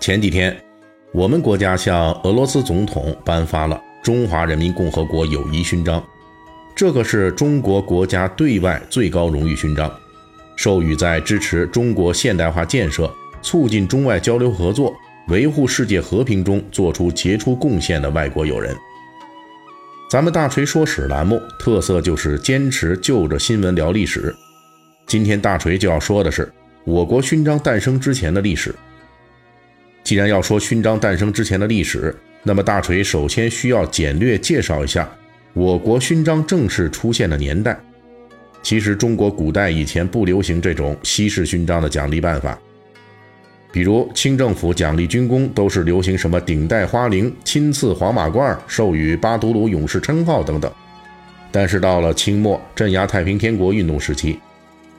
前几天，我们国家向俄罗斯总统颁发了中华人民共和国友谊勋章，这个是中国国家对外最高荣誉勋章，授予在支持中国现代化建设、促进中外交流合作、维护世界和平中做出杰出贡献的外国友人。咱们大锤说史栏目特色就是坚持就着新闻聊历史，今天大锤就要说的是我国勋章诞生之前的历史。既然要说勋章诞生之前的历史，那么大锤首先需要简略介绍一下我国勋章正式出现的年代。其实中国古代以前不流行这种西式勋章的奖励办法，比如清政府奖励军功都是流行什么顶戴花翎、亲赐黄马褂、授予巴图鲁勇士称号等等。但是到了清末镇压太平天国运动时期，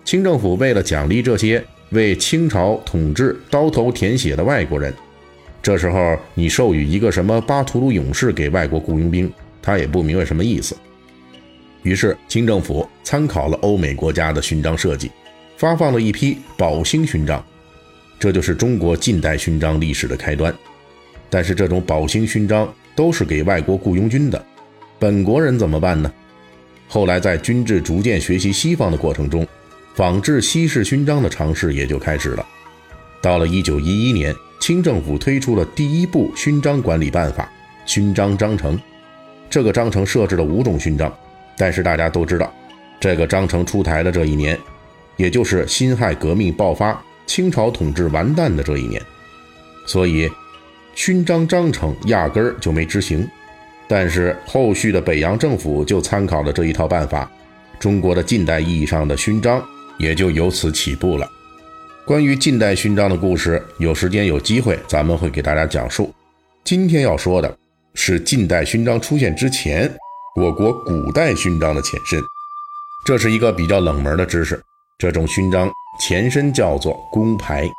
清政府为了奖励这些。为清朝统治刀头舔血的外国人，这时候你授予一个什么巴图鲁勇士给外国雇佣兵，他也不明白什么意思。于是清政府参考了欧美国家的勋章设计，发放了一批宝兴勋章，这就是中国近代勋章历史的开端。但是这种宝兴勋章都是给外国雇佣军的，本国人怎么办呢？后来在军制逐渐学习西方的过程中。仿制西式勋章的尝试也就开始了。到了一九一一年，清政府推出了第一部勋章管理办法——勋章章程。这个章程设置了五种勋章，但是大家都知道，这个章程出台的这一年，也就是辛亥革命爆发、清朝统治完蛋的这一年，所以勋章章程压根儿就没执行。但是后续的北洋政府就参考了这一套办法，中国的近代意义上的勋章。也就由此起步了。关于近代勋章的故事，有时间有机会咱们会给大家讲述。今天要说的是近代勋章出现之前，我国古代勋章的前身。这是一个比较冷门的知识。这种勋章前身叫做工牌。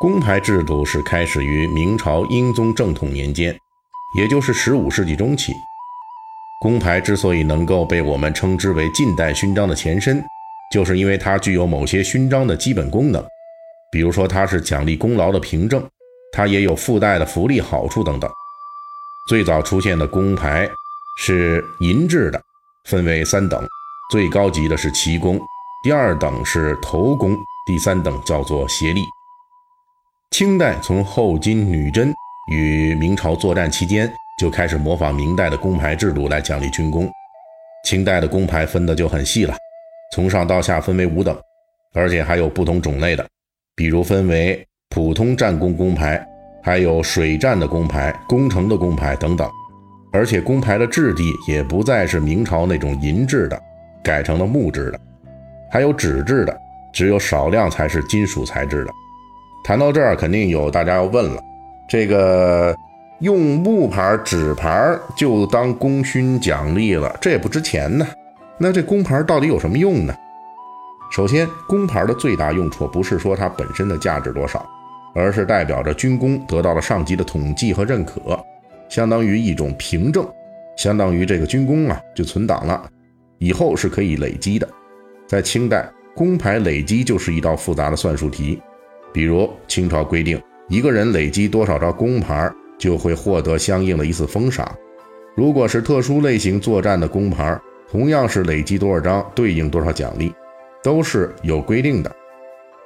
工牌制度是开始于明朝英宗正统年间，也就是十五世纪中期。工牌之所以能够被我们称之为近代勋章的前身。就是因为它具有某些勋章的基本功能，比如说它是奖励功劳的凭证，它也有附带的福利好处等等。最早出现的工牌是银制的，分为三等，最高级的是旗弓，第二等是头弓，第三等叫做协力。清代从后金女真与明朝作战期间就开始模仿明代的工牌制度来奖励军功，清代的工牌分的就很细了。从上到下分为五等，而且还有不同种类的，比如分为普通战功工牌，还有水战的工牌、工程的工牌等等。而且工牌的质地也不再是明朝那种银质的，改成了木质的，还有纸质的，只有少量才是金属材质的。谈到这儿，肯定有大家要问了：这个用木牌、纸牌就当功勋奖励了，这也不值钱呢？那这工牌到底有什么用呢？首先，工牌的最大用处不是说它本身的价值多少，而是代表着军功得到了上级的统计和认可，相当于一种凭证，相当于这个军功啊就存档了，以后是可以累积的。在清代，工牌累积就是一道复杂的算术题，比如清朝规定，一个人累积多少张工牌，就会获得相应的一次封赏。如果是特殊类型作战的工牌，同样是累积多少张对应多少奖励，都是有规定的。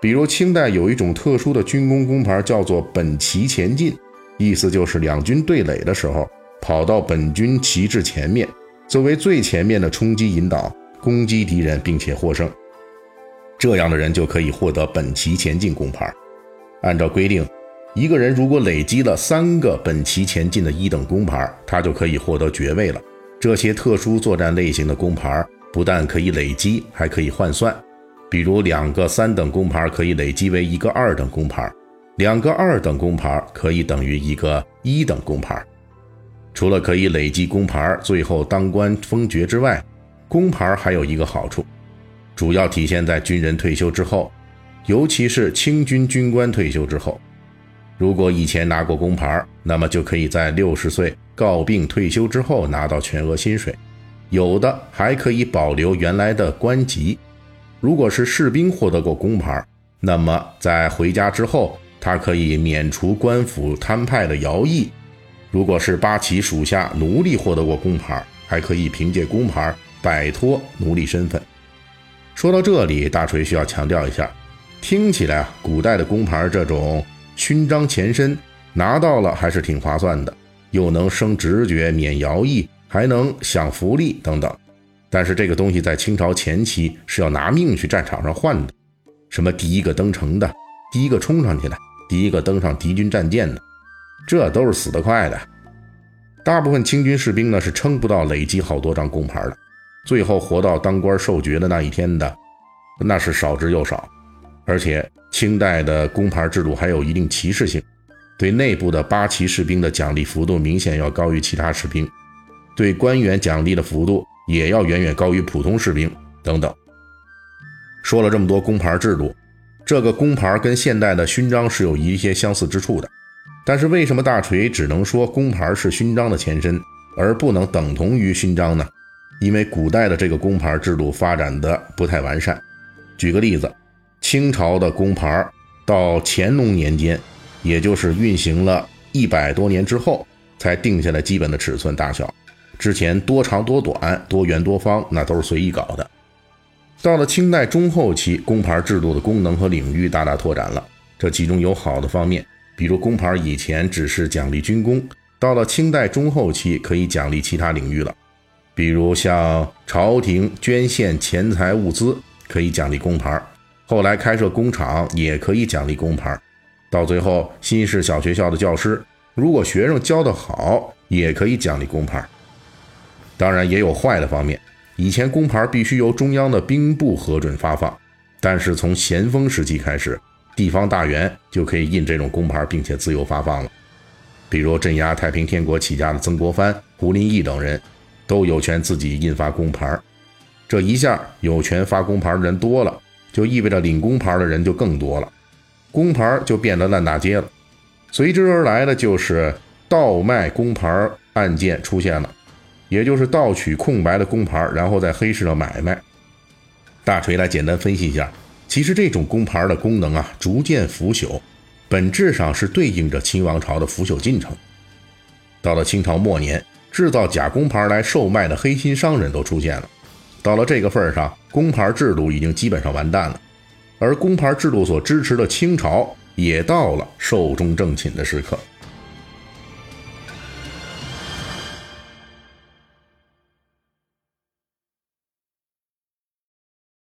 比如清代有一种特殊的军功工牌，叫做本旗前进，意思就是两军对垒的时候，跑到本军旗帜前面，作为最前面的冲击引导，攻击敌人并且获胜。这样的人就可以获得本旗前进工牌。按照规定，一个人如果累积了三个本旗前进的一等工牌，他就可以获得爵位了。这些特殊作战类型的工牌不但可以累积，还可以换算。比如两个三等工牌可以累积为一个二等工牌，两个二等工牌可以等于一个一等工牌。除了可以累积工牌，最后当官封爵之外，工牌还有一个好处，主要体现在军人退休之后，尤其是清军军官退休之后。如果以前拿过工牌，那么就可以在六十岁告病退休之后拿到全额薪水，有的还可以保留原来的官级。如果是士兵获得过工牌，那么在回家之后，他可以免除官府摊派的徭役。如果是八旗属下奴隶获得过工牌，还可以凭借工牌摆脱奴隶身份。说到这里，大锤需要强调一下，听起来啊，古代的工牌这种。勋章前身拿到了还是挺划算的，又能升直爵、免徭役，还能享福利等等。但是这个东西在清朝前期是要拿命去战场上换的，什么第一个登城的、第一个冲上去的、第一个登上敌军战舰的，这都是死得快的。大部分清军士兵呢是撑不到累积好多张工牌的，最后活到当官受爵的那一天的，那是少之又少，而且。清代的工牌制度还有一定歧视性，对内部的八旗士兵的奖励幅度明显要高于其他士兵，对官员奖励的幅度也要远远高于普通士兵等等。说了这么多工牌制度，这个工牌跟现代的勋章是有一些相似之处的，但是为什么大锤只能说工牌是勋章的前身，而不能等同于勋章呢？因为古代的这个工牌制度发展的不太完善。举个例子。清朝的工牌到乾隆年间，也就是运行了一百多年之后，才定下来基本的尺寸大小。之前多长多短、多圆多方，那都是随意搞的。到了清代中后期，工牌制度的功能和领域大大拓展了。这其中有好的方面，比如工牌以前只是奖励军功，到了清代中后期可以奖励其他领域了。比如像朝廷捐献钱财物资，可以奖励工牌。后来开设工厂也可以奖励工牌，到最后新式小学校的教师，如果学生教得好，也可以奖励工牌。当然也有坏的方面，以前工牌必须由中央的兵部核准发放，但是从咸丰时期开始，地方大员就可以印这种工牌，并且自由发放了。比如镇压太平天国起家的曾国藩、胡林翼等人，都有权自己印发工牌。这一下有权发工牌的人多了。就意味着领工牌的人就更多了，工牌就变得烂大街了。随之而来的就是倒卖工牌案件出现了，也就是盗取空白的工牌，然后在黑市上买卖。大锤来简单分析一下，其实这种工牌的功能啊，逐渐腐朽，本质上是对应着清王朝的腐朽进程。到了清朝末年，制造假工牌来售卖的黑心商人都出现了。到了这个份上，工牌制度已经基本上完蛋了，而工牌制度所支持的清朝也到了寿终正寝的时刻。